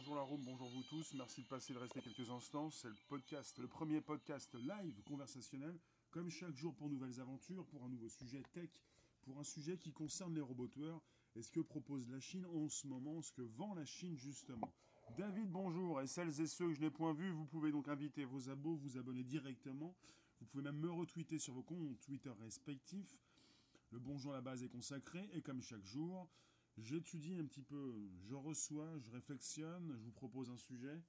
bonjour la room, bonjour vous tous. Merci de passer de rester quelques instants. C'est le podcast, le premier podcast live conversationnel, comme chaque jour pour nouvelles aventures, pour un nouveau sujet tech, pour un sujet qui concerne les robots tueurs et ce que propose la Chine en ce moment, ce que vend la Chine justement. David, bonjour. Et celles et ceux que je n'ai point vus, vous pouvez donc inviter vos abos, vous abonner directement. Vous pouvez même me retweeter sur vos comptes Twitter respectifs. Le bonjour à la base est consacré et comme chaque jour, j'étudie un petit peu, je reçois, je réflexionne, je vous propose un sujet.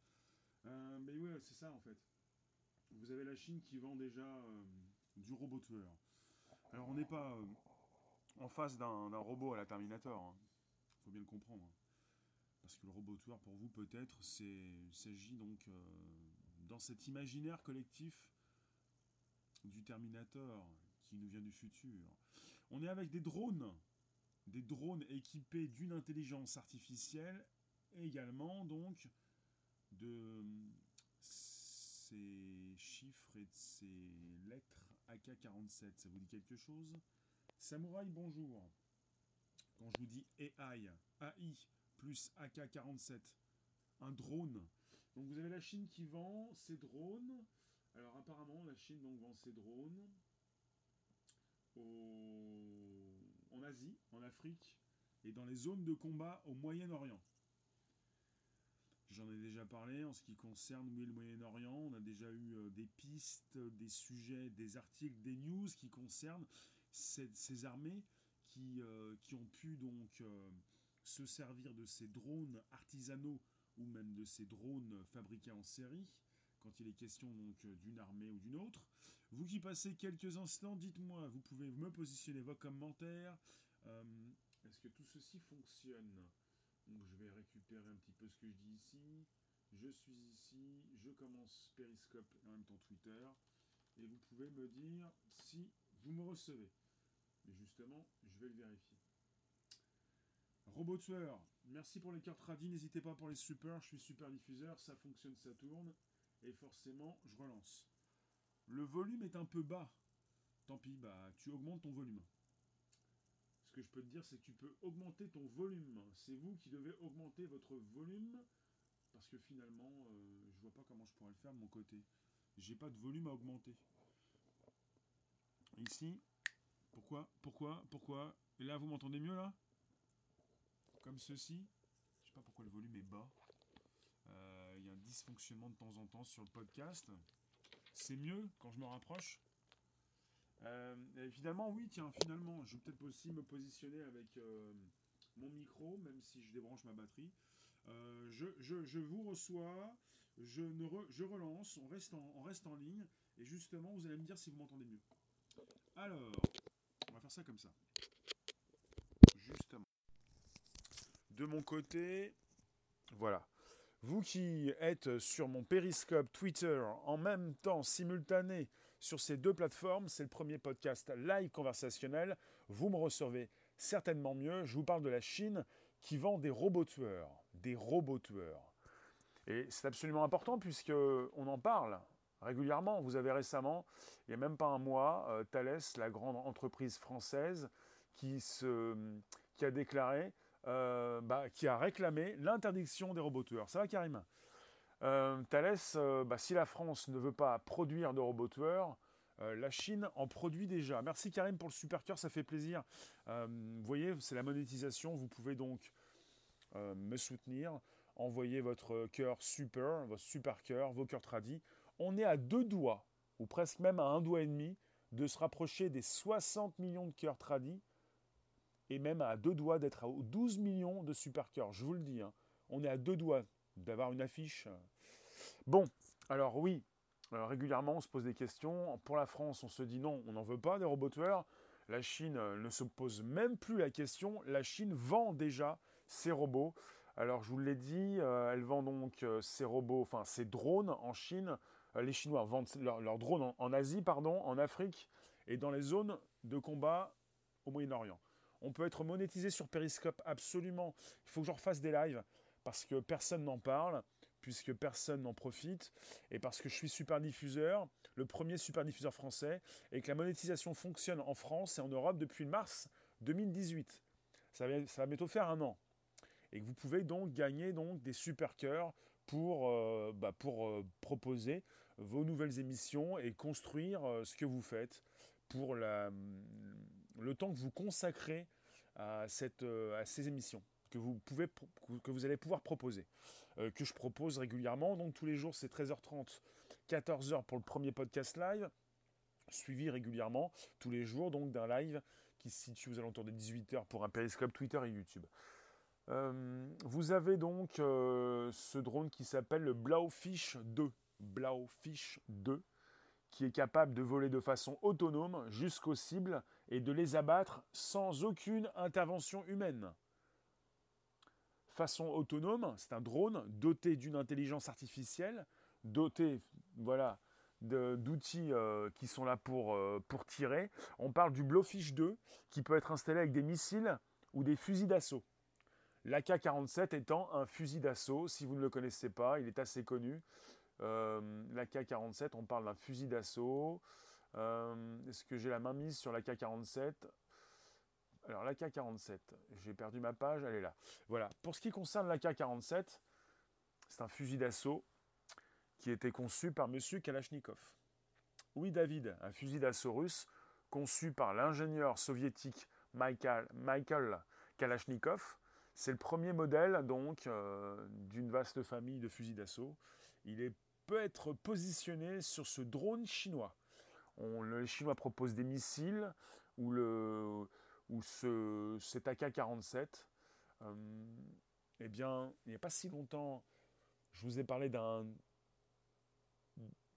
Euh, mais ouais, c'est ça en fait. Vous avez la Chine qui vend déjà euh, du robot tueur. Alors on n'est pas euh, en face d'un robot à la Terminator. Il faut bien le comprendre. Parce que le robot tueur, pour vous, peut-être, s'agit donc dans cet imaginaire collectif du Terminator qui nous vient du futur. On est avec des drones, des drones équipés d'une intelligence artificielle, également donc de ces chiffres et de ces lettres AK-47. Ça vous dit quelque chose? Samouraï, bonjour. Quand je vous dis AI, AI plus AK-47, un drone. Donc vous avez la Chine qui vend ces drones. Alors apparemment, la Chine donc vend ses drones en Asie, en Afrique et dans les zones de combat au Moyen-Orient. J'en ai déjà parlé en ce qui concerne le Moyen-Orient. On a déjà eu euh, des pistes, des sujets, des articles, des news qui concernent ces, armées qui, euh, qui, ont pu donc euh, se servir de ces drones artisanaux ou même de ces drones fabriqués en série quand il est question d'une armée ou d'une autre. Vous qui passez quelques instants, dites-moi, vous pouvez me positionner vos commentaires. Euh, est-ce que tout ceci fonctionne? Donc je vais récupérer un petit peu ce que je dis ici. Je suis ici, je commence Periscope et en même temps Twitter. Et vous pouvez me dire si vous me recevez. Mais justement, je vais le vérifier. Robot tueur, merci pour les cartes radis, n'hésitez pas pour les super, je suis super diffuseur, ça fonctionne, ça tourne et forcément, je relance. Le volume est un peu bas. Tant pis, bah, tu augmentes ton volume. Ce que je peux te dire, c'est que tu peux augmenter ton volume. C'est vous qui devez augmenter votre volume. Parce que finalement, euh, je vois pas comment je pourrais le faire de mon côté. J'ai pas de volume à augmenter. Ici, pourquoi Pourquoi Pourquoi? Et là, vous m'entendez mieux là? Comme ceci. Je sais pas pourquoi le volume est bas. Euh, il y a un dysfonctionnement de temps en temps sur le podcast. C'est mieux quand je me rapproche. Euh, finalement, oui, tiens, finalement, je vais peut-être aussi me positionner avec euh, mon micro, même si je débranche ma batterie. Je, vous reçois, je, je relance, on reste, en, on reste en ligne, et justement, vous allez me dire si vous m'entendez mieux. Alors, on va faire ça comme ça. Justement. De mon côté, voilà. Vous qui êtes sur mon périscope Twitter en même temps simultané sur ces deux plateformes, c'est le premier podcast live conversationnel. Vous me recevez certainement mieux. Je vous parle de la Chine qui vend des robots tueurs. Des robots tueurs. Et c'est absolument important puisque on en parle régulièrement. Vous avez récemment, il n'y a même pas un mois, euh, Thales, la grande entreprise française, qui, a déclaré euh, bah, qui a réclamé l'interdiction des robots tueurs. Ça va, Karim? Euh, Thales, euh, bah, si la France ne veut pas produire de robots tueurs, la Chine en produit déjà. Merci Karim pour le super cœur, ça fait plaisir. vous voyez, c'est la monétisation. Vous pouvez donc me soutenir. Envoyez votre cœur super, votre super cœur, vos cœurs tradis. On est à deux doigts, ou presque même à un doigt et demi, de se rapprocher des 60 millions de cœurs tradis et même à deux doigts d'être à 12 millions de super cœurs. Je vous le dis, hein. on est à deux doigts d'avoir une affiche. Bon, alors oui, régulièrement on se pose des questions. Pour la France, on se dit non, on n'en veut pas des robots tueurs. La Chine euh, ne se pose même plus la question. La Chine vend déjà ses robots. Alors je vous l'ai dit, euh, elle vend donc euh, ses robots, enfin ses drones en Chine. les Chinois vendent leurs drones en Asie, pardon, en Afrique et dans les zones de combat au Moyen-Orient. On peut être monétisé sur Periscope, absolument. Il faut que je refasse des lives parce que personne n'en parle, puisque personne n'en profite, et parce que je suis super diffuseur, le premier super diffuseur français, et que la monétisation fonctionne en France et en Europe depuis mars 2018. Ça va, ça va bientôt faire un an. et que vous pouvez donc gagner donc des super cœurs pour, euh, bah, euh, proposer vos nouvelles émissions et construire euh, ce que vous faites pour la, le temps que vous consacrez à, cette, à ces émissions que vous, pouvez, que vous allez pouvoir proposer, que je propose régulièrement. Donc tous les jours, c'est 13h30, 14h pour le premier podcast live, suivi régulièrement tous les jours donc d'un live qui se situe aux alentours des 18h pour un périscope Twitter et YouTube. Euh, vous avez donc euh, ce drone qui s'appelle le Blaufish 2. Blaufish 2 qui est capable de voler de façon autonome jusqu'aux cibles et de les abattre sans aucune intervention humaine. Façon autonome, c'est un drone doté d'une intelligence artificielle, doté voilà, d'outils euh, qui sont là pour, pour tirer. On parle du Blowfish 2 qui peut être installé avec des missiles ou des fusils d'assaut. L'AK-47 étant un fusil d'assaut, si vous ne le connaissez pas, il est assez connu. Euh, L'AK-47, on parle d'un fusil d'assaut. Euh, est-ce que j'ai la main mise sur l'AK-47 Alors l'AK-47, j'ai perdu ma page, elle est là. Voilà, pour ce qui concerne l'AK-47, c'est un fusil d'assaut qui été conçu par M. Kalachnikov. Oui, David, un fusil d'assaut russe conçu par l'ingénieur soviétique Michael, Michael Kalachnikov c'est le premier modèle donc euh, d'une vaste famille de fusils d'assaut. Il être positionné sur ce drone chinois. On, les Chinois proposent des missiles ou, le, ou ce, cet AK-47. Euh, eh bien, il n'y a pas si longtemps, je vous ai parlé d'un...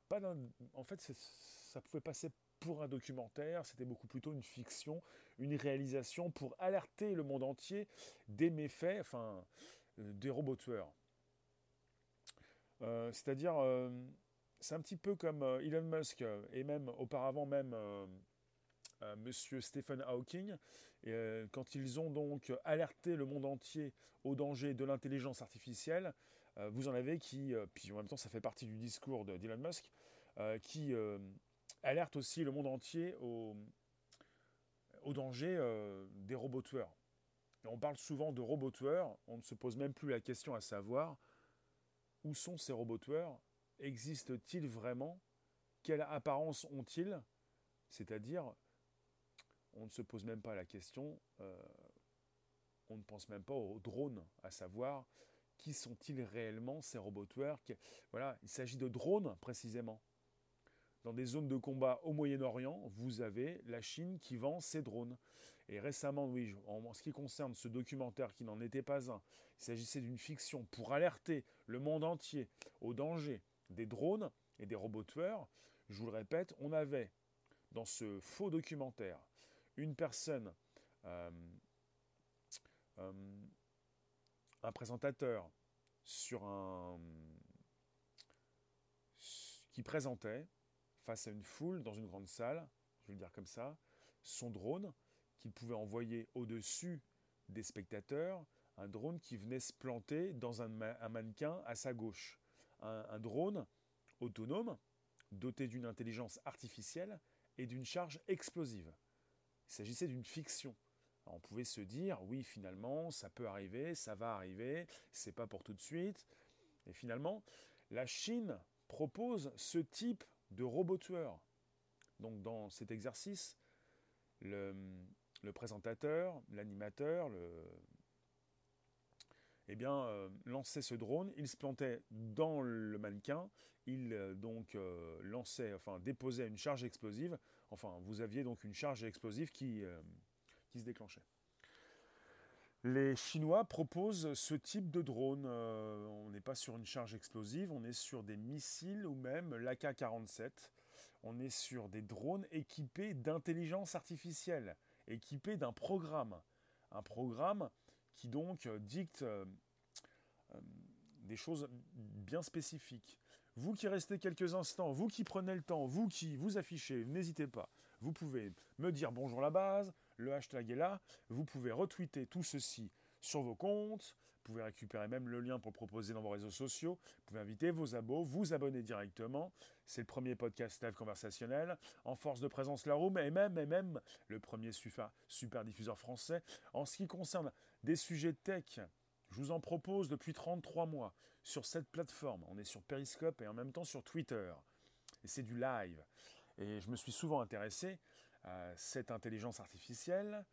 Pas d'un... En fait, ça pouvait passer pour un documentaire, c'était beaucoup plutôt une fiction, une réalisation pour alerter le monde entier des méfaits, enfin, euh, des robots tueurs. Euh, c'est-à-dire, euh, c'est un petit peu comme Elon Musk et même auparavant même Monsieur Stephen Hawking, quand ils ont donc alerté le monde entier au danger de l'intelligence artificielle, vous en avez qui, puis en même temps ça fait partie du discours d'Elon Musk, qui alerte aussi le monde entier au, danger euh, des robots on parle souvent de robots on ne se pose même plus la question à savoir où sont ces robots existent-ils vraiment, quelle apparence ont-ils, c'est-à-dire on ne se pose même pas la question, euh, on ne pense même pas aux drones, à savoir qui sont-ils réellement ces robots. Voilà, il s'agit de drones précisément dans des zones de combat au Moyen-Orient, vous avez la Chine qui vend ses drones. Et récemment, oui, en ce qui concerne ce documentaire qui n'en était pas un, il s'agissait d'une fiction pour alerter le monde entier au danger des drones et des robots tueurs. Je vous le répète, on avait dans ce faux documentaire une personne, euh, euh, un présentateur qui présentait face à une foule dans une grande salle, je vais le dire comme ça, son drone qu'il pouvait envoyer au-dessus des spectateurs, un drone qui venait se planter dans un, mannequin à sa gauche. Un, drone autonome, doté d'une intelligence artificielle et d'une charge explosive. Il s'agissait d'une fiction. on pouvait se dire, oui, finalement, ça peut arriver, ça va arriver, c'est pas pour tout de suite. Et finalement, la Chine propose ce type de robots tueurs. Donc dans cet exercice, le, présentateur, l'animateur, eh bien, euh, lançait ce drone, il se plantait dans le mannequin, il euh, donc euh, lançait, enfin déposait une charge explosive, enfin vous aviez donc une charge explosive qui se déclenchait. Les Chinois proposent ce type de drone. Euh, on n'est pas sur une charge explosive, on est sur des missiles ou même l'AK-47. On est sur des drones équipés d'intelligence artificielle, équipés d'un programme. Un programme qui donc dicte euh, euh, des choses bien spécifiques. Vous qui restez quelques instants, vous qui prenez le temps, vous qui vous affichez, n'hésitez pas. Vous pouvez me dire bonjour la base, le hashtag est là. Vous pouvez retweeter tout ceci sur vos comptes. Vous pouvez récupérer même le lien pour le proposer dans vos réseaux sociaux. Vous pouvez inviter vos abos, vous abonner directement. C'est le premier podcast live conversationnel en force de présence la room et même, et même le premier super, diffuseur français. En ce qui concerne des sujets tech, je vous en propose depuis 33 mois sur cette plateforme. On est sur Periscope et en même temps sur Twitter. Et c'est du live. Et je me suis souvent intéressé cette intelligence artificielle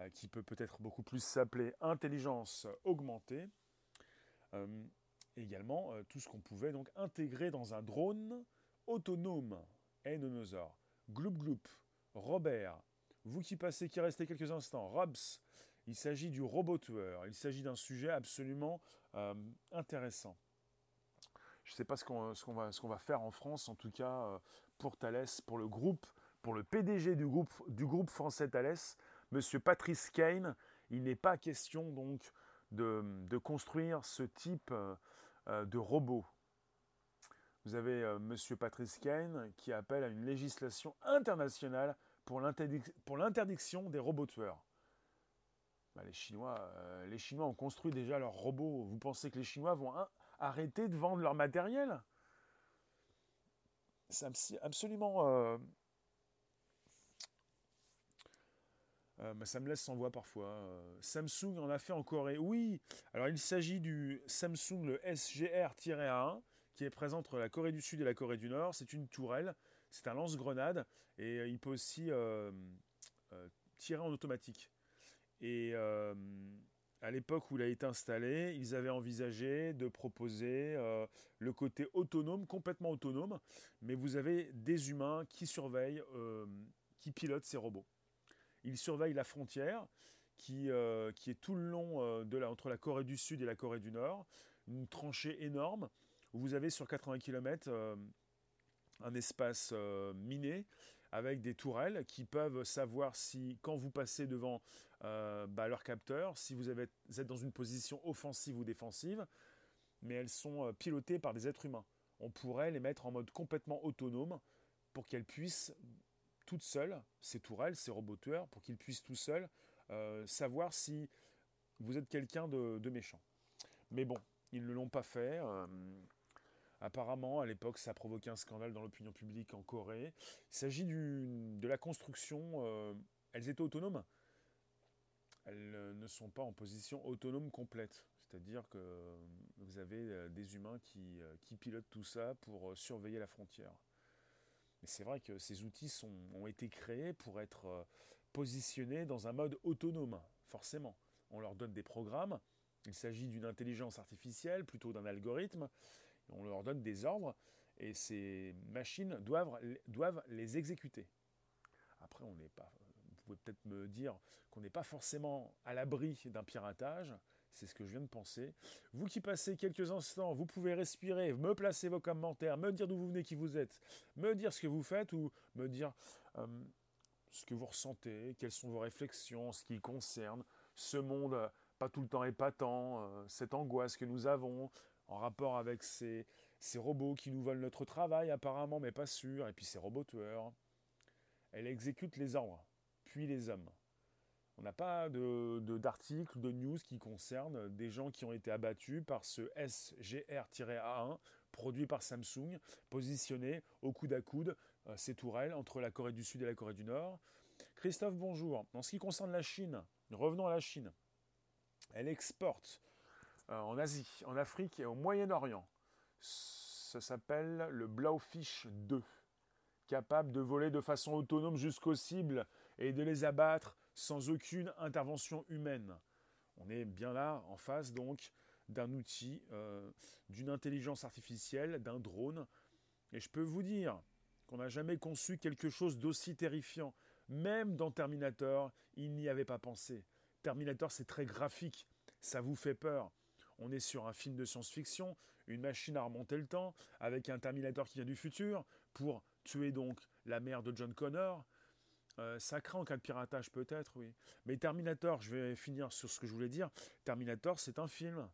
euh, qui peut peut-être beaucoup plus s'appeler intelligence augmentée. Euh, également euh, tout ce qu'on pouvait donc intégrer dans un drone autonome. Enonosor, Gloop Gloop, Robert, vous qui passez, qui restez quelques instants, Robs, il s'agit du robot tueur. Il s'agit d'un sujet absolument euh, intéressant. Je ne sais pas ce qu'on va, va, faire en France, en tout cas euh, pour Thales, pour le groupe, pour le PDG du groupe, français Thales, Monsieur Patrice Kane. Il n'est pas question donc de, construire ce type euh, de robot. Vous avez Monsieur Patrice Kane qui appelle à une législation internationale pour l'interdiction des robots tueurs. Bah, les, Chinois, euh, les Chinois ont construit déjà leurs robots. Vous pensez que les Chinois vont arrêter de vendre leur matériel? C'est absolument... Euh, euh, ça me laisse sans voix parfois. Samsung en a fait en Corée. Oui, alors il s'agit du Samsung le SGR-A1 qui est présent entre la Corée du Sud et la Corée du Nord. C'est une tourelle, c'est un lance-grenade et il peut aussi tirer en automatique. Et euh, à l'époque où il a été installé, ils avaient envisagé de proposer euh, le côté autonome, complètement autonome, mais vous avez des humains qui surveillent, euh, qui pilotent ces robots. Ils surveillent la frontière qui, qui est tout le long la, entre la Corée du Sud et la Corée du Nord, une tranchée énorme. Où vous avez sur 80 km un espace miné avec des tourelles qui peuvent savoir si, quand vous passez devant euh, bah, leur capteur, si vous, êtes dans une position offensive ou défensive, mais elles sont euh, pilotées par des êtres humains. On pourrait les mettre en mode complètement autonome pour qu'elles puissent toutes seules, ces tourelles, ces robots tueurs, pour qu'ils puissent tout seuls euh, savoir si vous êtes quelqu'un de, méchant. Mais bon, ils ne l'ont pas fait. Apparemment, à l'époque, ça a provoqué un scandale dans l'opinion publique en Corée. Il s'agit de la construction. Euh, elles étaient autonomes. Elles euh, ne sont pas en position autonome complète. C'est-à-dire que vous avez euh, des humains qui, pilotent tout ça pour surveiller la frontière. Mais c'est vrai que ces outils ont été créés pour être positionnés dans un mode autonome, forcément. On leur donne des programmes. Il s'agit d'une intelligence artificielle, plutôt d'un algorithme, on leur donne des ordres et ces machines doivent, doivent les exécuter. Après, on n'est pas, vous pouvez peut-être me dire qu'on n'est pas forcément à l'abri d'un piratage. C'est ce que je viens de penser. Vous qui passez quelques instants, vous pouvez respirer, me placer vos commentaires, me dire d'où vous venez, qui vous êtes, me dire ce que vous faites ou me dire euh, ce que vous ressentez, quelles sont vos réflexions, ce qui concerne ce monde pas tout le temps épatant, euh, cette angoisse que nous avons, en rapport avec ces, robots qui nous volent notre travail apparemment, mais pas sûr, et puis ces robots tueurs. Elle exécute les ordres, puis les hommes. On n'a pas d'articles, de, de, news qui concernent des gens qui ont été abattus par ce SGR-A1 produit par Samsung, positionné au coude à coude, euh, ces tourelles entre la Corée du Sud et la Corée du Nord. Christophe, bonjour. En ce qui concerne la Chine, revenons à la Chine. Elle exporte euh, en Asie, en Afrique et au Moyen-Orient. Ça s'appelle le Blaufish 2, capable de voler de façon autonome jusqu'aux cibles et de les abattre sans aucune intervention humaine. On est bien là en face donc d'un outil, euh, d'une intelligence artificielle, d'un drone. Et je peux vous dire qu'on n'a jamais conçu quelque chose d'aussi terrifiant. Même dans Terminator, il n'y avait pas pensé. Terminator, c'est très graphique, ça vous fait peur. On est sur un film de science-fiction, une machine à remonter le temps, avec un Terminator qui vient du futur, pour tuer donc la mère de John Connor. Euh, ça craint en cas de piratage peut-être, oui. Mais Terminator, je vais finir sur ce que je voulais dire. Terminator, c'est un film.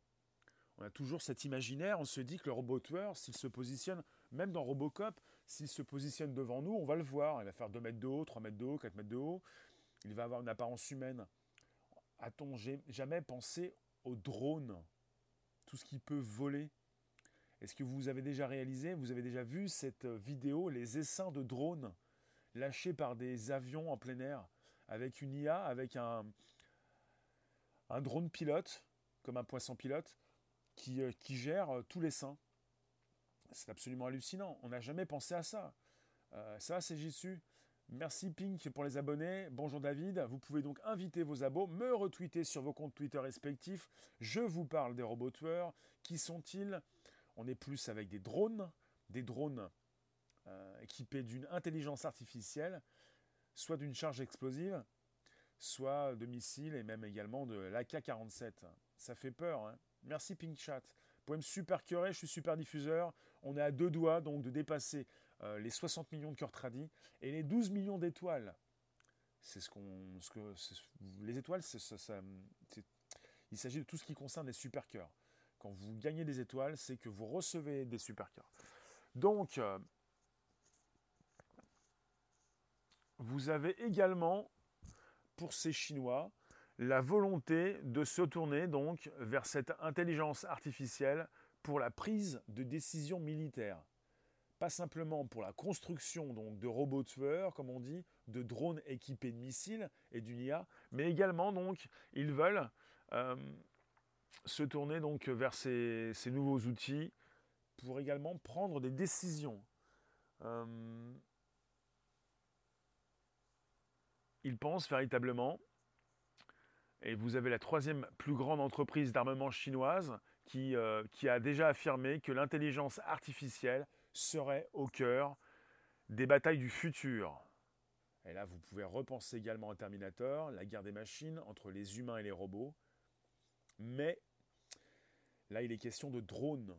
On a toujours cet imaginaire, on se dit que le robot tueur, s'il se positionne, même dans Robocop, s'il se positionne devant nous, on va le voir. Il va faire 2 mètres de haut, 3 mètres de haut, 4 mètres de haut. Il va avoir une apparence humaine. A-t-on jamais pensé au drone? Tout ce qui peut voler. Est-ce que vous avez déjà réalisé, vous avez déjà vu cette vidéo, les essaims de drones? Lâchés par des avions en plein air, avec une IA, avec un, un drone pilote comme un poisson pilote, qui, euh, qui gère euh, tous les seins. C'est absolument hallucinant. On n'a jamais pensé à ça. Euh, ça, c'est Jissu. Merci Pink pour les abonnés. Bonjour David. Vous pouvez donc inviter vos abos, me retweeter sur vos comptes Twitter respectifs. Je vous parle des robots. Qui sont-ils? On est plus avec des drones, des drones équipés d'une intelligence artificielle, soit d'une charge explosive, soit de missiles et même également de l'AK-47. Ça fait peur. Hein Merci Pink Chat. Vous me super je suis super diffuseur. On est à deux doigts donc de dépasser euh, les 60 millions de cœurs tradis et les 12 millions d'étoiles. C'est ce qu'on, ce que, les étoiles, ça, il s'agit de tout ce qui concerne les super cœurs. Quand vous gagnez des étoiles, c'est que vous recevez des super cœurs. Donc, euh, vous avez également, pour ces Chinois, la volonté de se tourner donc vers cette intelligence artificielle pour la prise de décisions militaires. Pas simplement pour la construction donc, de robots tueurs, comme on dit, de drones équipés de missiles et d'une IA, mais également donc ils veulent euh, se tourner donc vers ces, nouveaux outils pour également prendre des décisions. Euh, ils pensent véritablement et vous avez la troisième plus grande entreprise d'armement chinoise qui, euh, qui a déjà affirmé que l'intelligence artificielle serait au cœur des batailles du futur. Et là, vous pouvez repenser également à Terminator, la guerre des machines entre les humains et les robots. Mais là, il est question de drones.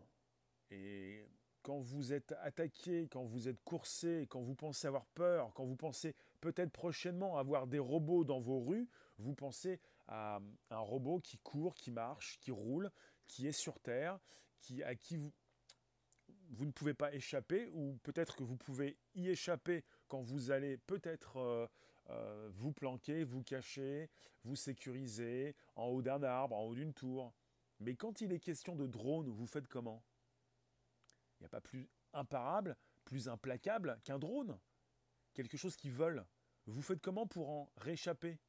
Et quand vous êtes attaqué, quand vous êtes coursé, quand vous pensez avoir peur, quand vous pensez peut-être prochainement avoir des robots dans vos rues, vous pensez à un robot qui court, qui marche, qui roule, qui est sur Terre, qui, à qui vous, vous ne pouvez pas échapper, ou peut-être que vous pouvez y échapper quand vous allez peut-être euh, euh, vous planquer, vous cacher, vous sécuriser en haut d'un arbre, en haut d'une tour. Mais quand il est question de drone, vous faites comment? Il n'y a pas plus imparable, plus implacable qu'un drone? Quelque chose qui vole. Vous faites comment pour en réchapper?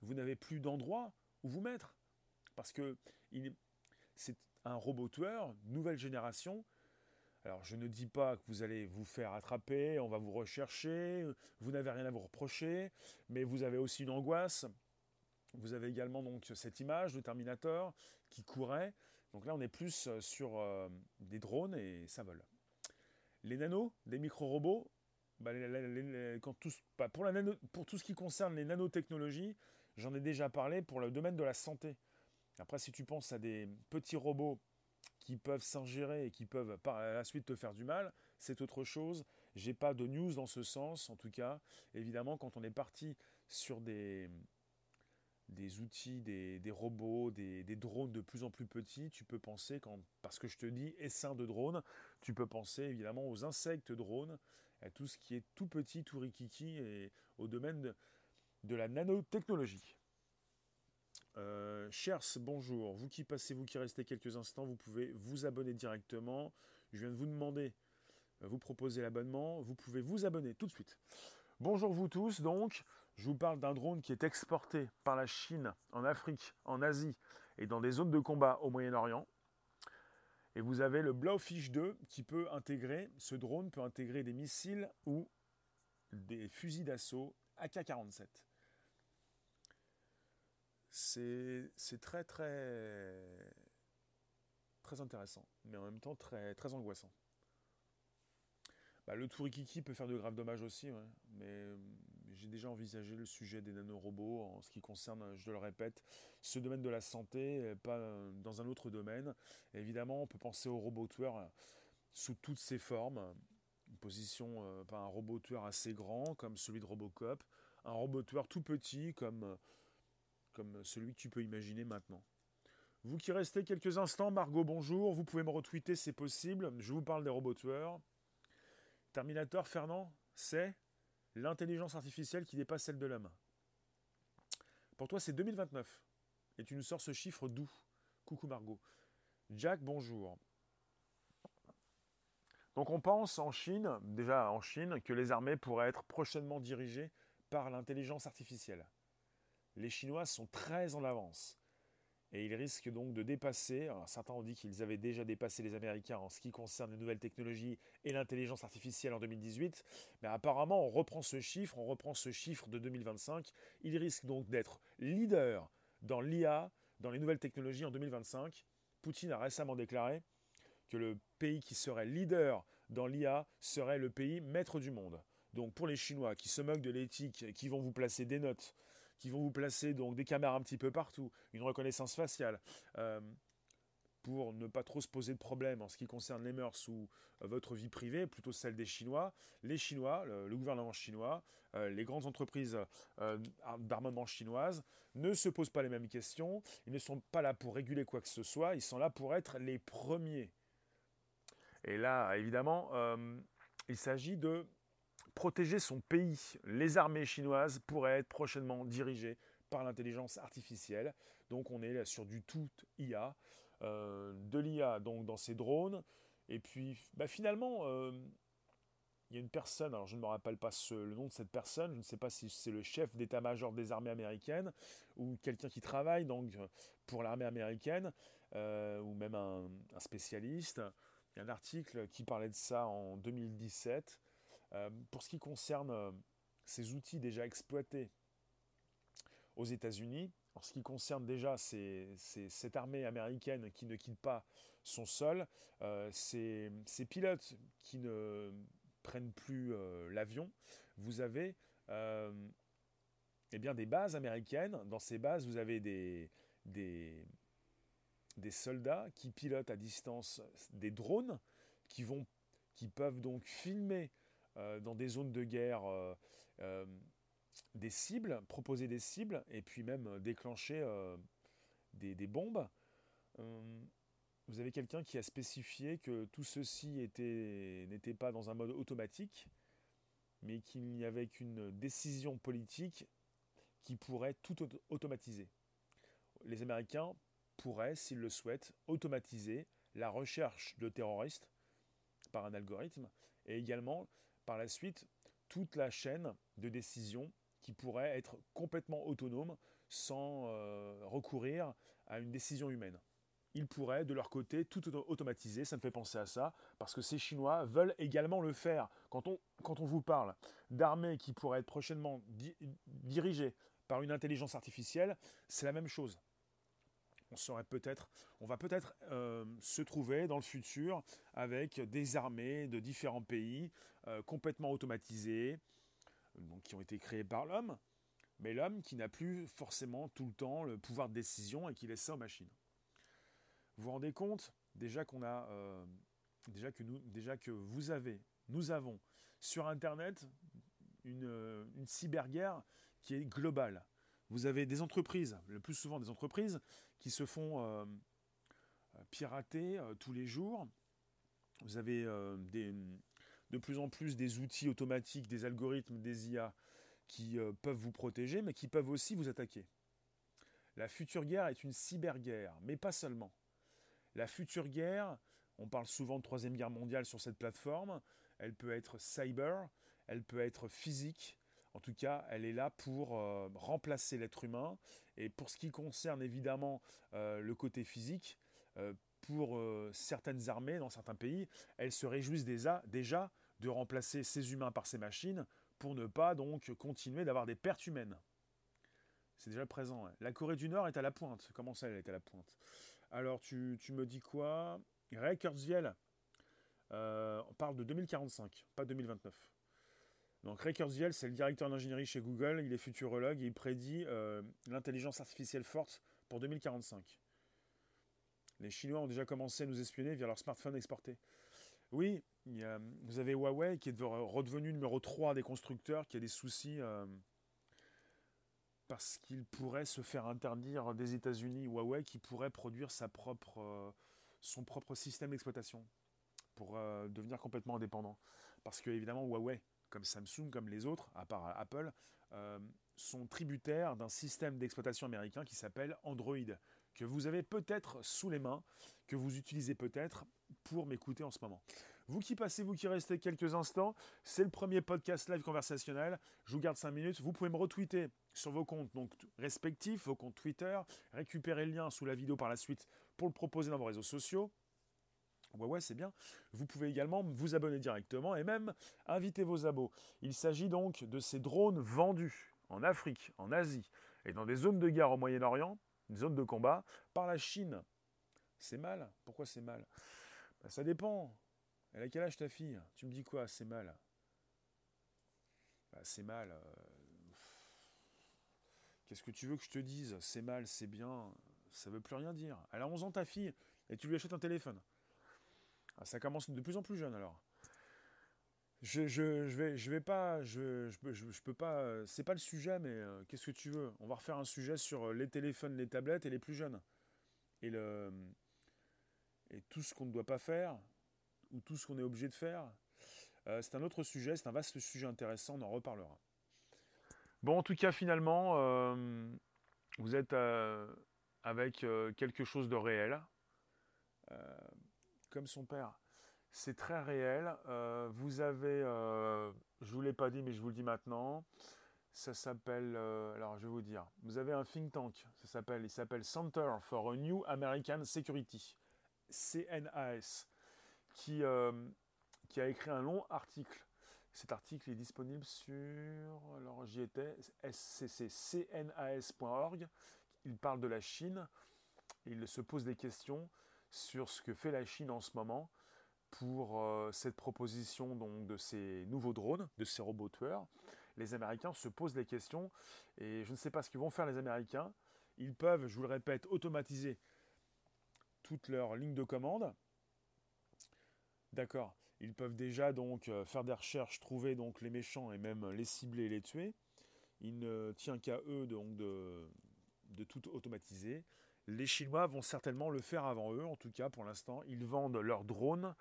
Vous n'avez plus d'endroit où vous mettre? Parce que c'est un robot tueur, nouvelle génération. Alors je ne dis pas que vous allez vous faire attraper, on va vous rechercher, vous n'avez rien à vous reprocher, mais vous avez aussi une angoisse. Vous avez également donc cette image de Terminator qui courait. Donc là on est plus sur euh, des drones et ça vole. Les nanos, des micro-robots, pour, tout ce qui concerne les nanotechnologies, J'en ai déjà parlé pour le domaine de la santé. Après, si tu penses à des petits robots qui peuvent s'ingérer et qui peuvent par la suite te faire du mal, c'est autre chose. J'ai pas de news dans ce sens, en tout cas. Évidemment, quand on est parti sur des, outils, des, robots, des, drones de plus en plus petits, tu peux penser, parce que je te dis essaim de drones, tu peux penser évidemment aux insectes drones, à tout ce qui est tout petit, tout rikiki, et au domaine de, la nanotechnologie. Euh, Chers, bonjour. Vous qui passez, vous qui restez quelques instants, vous pouvez vous abonner directement. Je viens de vous demander, euh, vous proposer l'abonnement. Vous pouvez vous abonner tout de suite. Bonjour vous tous. Donc, je vous parle d'un drone qui est exporté par la Chine en Afrique, en Asie et dans des zones de combat au Moyen-Orient. Et vous avez le Blowfish 2 qui peut intégrer, ce drone peut intégrer des missiles ou des fusils d'assaut AK-47 c'est très très très intéressant, mais en même temps très très angoissant. Bah, le Tourikiki peut faire de graves dommages aussi, mais j'ai déjà envisagé le sujet des nanorobots en ce qui concerne, je le répète, ce domaine de la santé, pas dans un autre domaine. évidemment, on peut penser au robot tueur sous toutes ses formes. Une position, euh, pas un robot assez grand comme celui de Robocop, un robot tout petit comme comme celui que tu peux imaginer maintenant. Vous qui restez quelques instants, Margot, bonjour. Vous pouvez me retweeter, c'est possible. Je vous parle des robots tueurs. Terminator, Fernand, c'est l'intelligence artificielle qui dépasse celle de l'homme. Pour toi, c'est 2029. Et tu nous sors ce chiffre d'où Coucou Margot. Jack, bonjour. Donc on pense en Chine, déjà en Chine, que les armées pourraient être prochainement dirigées par l'intelligence artificielle les Chinois sont très en avance. Et ils risquent donc de dépasser, certains ont dit qu'ils avaient déjà dépassé les Américains en ce qui concerne les nouvelles technologies et l'intelligence artificielle en 2018, mais apparemment on reprend ce chiffre, on reprend ce chiffre de 2025, ils risquent donc d'être leaders dans l'IA, dans les nouvelles technologies en 2025. Poutine a récemment déclaré que le pays qui serait leader dans l'IA serait le pays maître du monde. Donc pour les Chinois qui se moquent de l'éthique, qui vont vous placer des notes, qui vont vous placer donc des caméras un petit peu partout, une reconnaissance faciale, euh, pour ne pas trop se poser de problèmes en ce qui concerne les mœurs ou euh, votre vie privée, plutôt celle des Chinois. Les Chinois, le, gouvernement chinois, euh, les grandes entreprises d'armement chinoises ne se posent pas les mêmes questions. Ils ne sont pas là pour réguler quoi que ce soit. Ils sont là pour être les premiers. Et là, évidemment, il s'agit de protéger son pays. Les armées chinoises pourraient être prochainement dirigées par l'intelligence artificielle. Donc on est là sur du tout IA, euh, de l'IA donc dans ces drones. Et puis bah, finalement, euh, il y a une personne, alors je ne me rappelle pas le nom de cette personne, je ne sais pas si c'est le chef d'état-major des armées américaines ou quelqu'un qui travaille donc pour l'armée américaine euh, ou même un, spécialiste. Il y a un article qui parlait de ça en 2017 euh, pour ce qui concerne euh, ces outils déjà exploités aux États-Unis, en ce qui concerne déjà cette armée américaine qui ne quitte pas son sol, euh, ces, pilotes qui ne prennent plus l'avion, vous avez eh bien, des bases américaines. Dans ces bases, vous avez des, des, des soldats qui pilotent à distance des drones qui, vont, qui peuvent donc filmer euh, dans des zones de guerre euh, euh, des cibles, proposer des cibles et puis même déclencher des, bombes. vous avez quelqu'un qui a spécifié que tout ceci n'était pas dans un mode automatique, mais qu'il n'y avait qu'une décision politique qui pourrait tout automatiser. Les Américains pourraient, s'ils le souhaitent, automatiser la recherche de terroristes par un algorithme et également par la suite toute la chaîne de décision qui pourrait être complètement autonome sans euh, recourir à une décision humaine. Ils pourraient de leur côté tout automatiser, ça me fait penser à ça, parce que ces Chinois veulent également le faire. Quand on, quand on vous parle d'armées qui pourraient être prochainement dirigées par une intelligence artificielle, c'est la même chose on peut-être, on va peut-être euh, se trouver dans le futur avec des armées de différents pays euh, complètement automatisées, qui ont été créées par l'homme, mais l'homme qui n'a plus forcément tout le temps le pouvoir de décision et qui laisse ça aux machines. Vous vous rendez compte déjà qu'on a, euh, déjà que nous, déjà que vous avez, nous avons sur Internet une cyberguerre qui est globale. Vous avez des entreprises, le plus souvent des entreprises, qui se font euh, euh, pirater euh, tous les jours. Vous avez de plus en plus des outils automatiques, des algorithmes, des IA qui peuvent vous protéger, mais qui peuvent aussi vous attaquer. La future guerre est une cyberguerre, mais pas seulement. La future guerre, on parle souvent de Troisième Guerre mondiale sur cette plateforme, elle peut être cyber, elle peut être physique, en tout cas, elle est là pour euh, remplacer l'être humain. Et pour ce qui concerne évidemment euh, le côté physique, euh, pour certaines armées dans certains pays, elles se réjouissent déjà, de remplacer ces humains par ces machines pour ne pas donc continuer d'avoir des pertes humaines. C'est déjà présent. La Corée du Nord est à la pointe. Comment ça, elle est à la pointe? Alors, tu, me dis quoi? Ray on parle de 2045, pas 2029. Donc Ray Kurzweil, c'est le directeur d'ingénierie chez Google, il est futurologue et il prédit euh, l'intelligence artificielle forte pour 2045. Les Chinois ont déjà commencé à nous espionner via leurs smartphones exportés. Oui, vous avez Huawei qui est redevenu numéro 3 des constructeurs, qui a des soucis euh, parce qu'il pourrait se faire interdire des États-Unis. Huawei qui pourrait produire sa propre, euh, son propre système d'exploitation pour devenir complètement indépendant. Parce que évidemment Huawei comme Samsung, comme les autres, à part Apple, euh, sont tributaires d'un système d'exploitation américain qui s'appelle Android, que vous avez peut-être sous les mains, que vous utilisez peut-être pour m'écouter en ce moment. Vous qui passez, vous qui restez quelques instants, c'est le premier podcast live conversationnel. Je vous garde 5 minutes. Vous pouvez me retweeter sur vos comptes respectifs, vos comptes Twitter, récupérer le lien sous la vidéo par la suite pour le proposer dans vos réseaux sociaux. Ouais, ouais, c'est bien. Vous pouvez également vous abonner directement et même inviter vos abos. Il s'agit donc de ces drones vendus en Afrique, en Asie et dans des zones de guerre au Moyen-Orient, des zones de combat, par la Chine. C'est mal Pourquoi c'est mal? Ben, Ça dépend. Elle a quel âge ta fille? Tu me dis quoi C'est mal? Ben, c'est mal. Euh, qu'est-ce que tu veux que je te dise? C'est mal, c'est bien. Ça veut plus rien dire. Elle a 11 ans ta fille et tu lui achètes un téléphone. Ah, ça commence de plus en plus jeune alors. Je, je, vais, je vais pas, je, je, peux pas, c'est pas le sujet, mais euh, qu'est-ce que tu veux? On va refaire un sujet sur euh, les téléphones, les tablettes et les plus jeunes. Et, le, et tout ce qu'on ne doit pas faire, ou tout ce qu'on est obligé de faire. Euh, c'est un autre sujet, c'est un vaste sujet intéressant, on en reparlera. Bon, en tout cas, finalement, vous êtes avec quelque chose de réel comme son père. C'est très réel. Euh, vous avez, euh, je ne vous l'ai pas dit, mais je vous le dis maintenant. Ça s'appelle, euh, alors je vais vous dire, vous avez un think tank. Ça s'appelle, il s'appelle Center for a New American Security, CNAS, qui, qui a écrit un long article. Cet article est disponible sur, alors j'y étais, sccnas.org. Il parle de la Chine. il se pose des questions sur ce que fait la Chine en ce moment pour euh, cette proposition donc, de ces nouveaux drones, de ces robots tueurs. Les Américains se posent des questions et je ne sais pas ce qu'ils vont faire les Américains. Ils peuvent, je vous le répète, automatiser toutes leurs lignes de commande. D'accord. Ils peuvent déjà donc euh, faire des recherches, trouver donc les méchants et même les cibler et les tuer. Il ne tient qu'à eux donc de, de tout automatiser. Les Chinois vont certainement le faire avant eux, en tout cas pour l'instant. Ils vendent leur drone,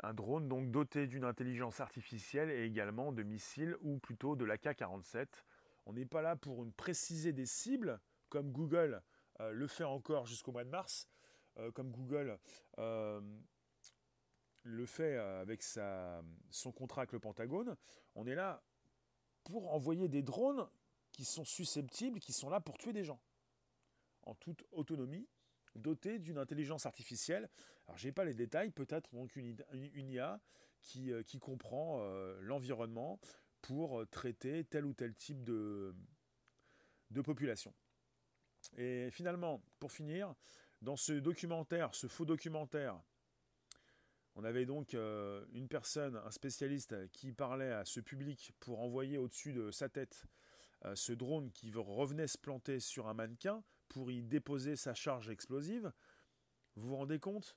un drone donc doté d'une intelligence artificielle et également de missiles, ou plutôt de l'AK-47. On n'est pas là pour une préciser des cibles, comme Google euh, le fait encore jusqu'au mois de mars, euh, comme Google euh, le fait avec son contrat avec le Pentagone. On est là pour envoyer des drones qui sont susceptibles, qui sont là pour tuer des gens en toute autonomie, doté d'une intelligence artificielle. Alors, je n'ai pas les détails, peut-être donc une, IA qui, euh, qui comprend euh, l'environnement pour euh, traiter tel ou tel type de population. Et finalement, pour finir, dans ce documentaire, ce faux documentaire, on avait donc une personne, un spécialiste, qui parlait à ce public pour envoyer au-dessus de sa tête ce drone qui revenait se planter sur un mannequin pour y déposer sa charge explosive, vous vous rendez compte?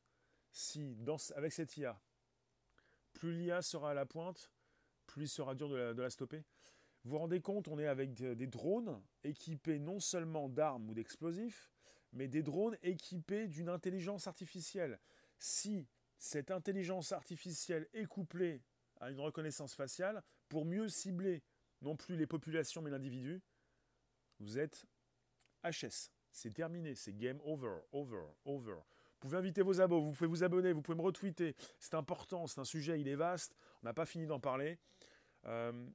Si dans, avec cette IA, plus l'IA sera à la pointe, plus il sera dur de la, stopper. Vous vous rendez compte, on est avec des drones équipés non seulement d'armes ou d'explosifs, mais des drones équipés d'une intelligence artificielle. Si cette intelligence artificielle est couplée à une reconnaissance faciale, pour mieux cibler non plus les populations mais l'individu, vous êtes HS. C'est terminé, c'est game over, over, over. Vous pouvez inviter vos abos, vous pouvez vous abonner, vous pouvez me retweeter. C'est important, c'est un sujet, il est vaste. On n'a pas fini d'en parler. Euh,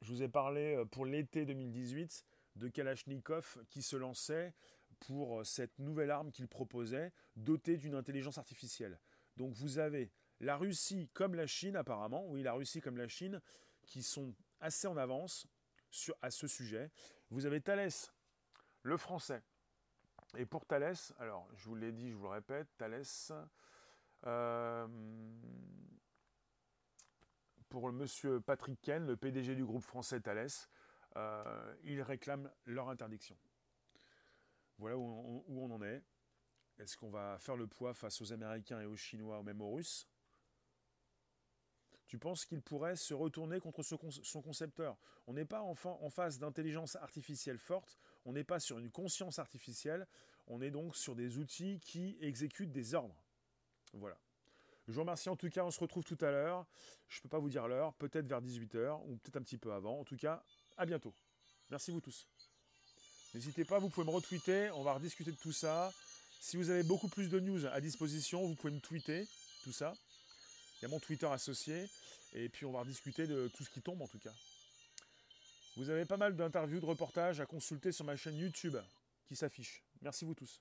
je vous ai parlé euh, pour l'été 2018 de Kalachnikov qui se lançait pour euh, cette nouvelle arme qu'il proposait, dotée d'une intelligence artificielle. Donc vous avez la Russie comme la Chine apparemment, oui la Russie comme la Chine, qui sont assez en avance à ce sujet. Vous avez Thales, le français, et pour Thalès, alors je vous l'ai dit, je vous le répète, Thalès, euh, pour le monsieur Patrick Ken, le PDG du groupe français Thalès, euh, il réclame leur interdiction. Voilà où on, en est. Est-ce qu'on va faire le poids face aux Américains et aux Chinois ou même aux Russes tu penses qu'il pourrait se retourner contre son concepteur? On n'est pas en, en face d'intelligence artificielle forte, on n'est pas sur une conscience artificielle, on est donc sur des outils qui exécutent des ordres. Voilà. Je vous remercie en tout cas, on se retrouve tout à l'heure. Je ne peux pas vous dire l'heure, peut-être vers 18h ou peut-être un petit peu avant. En tout cas, à bientôt. Merci vous tous. N'hésitez pas, vous pouvez me retweeter, on va rediscuter de tout ça. Si vous avez beaucoup plus de news à disposition, vous pouvez me tweeter tout ça. Y a mon Twitter associé. Et puis on va rediscuter de tout ce qui tombe en tout cas. Vous avez pas mal d'interviews, de reportages à consulter sur ma chaîne YouTube qui s'affiche. Merci vous tous.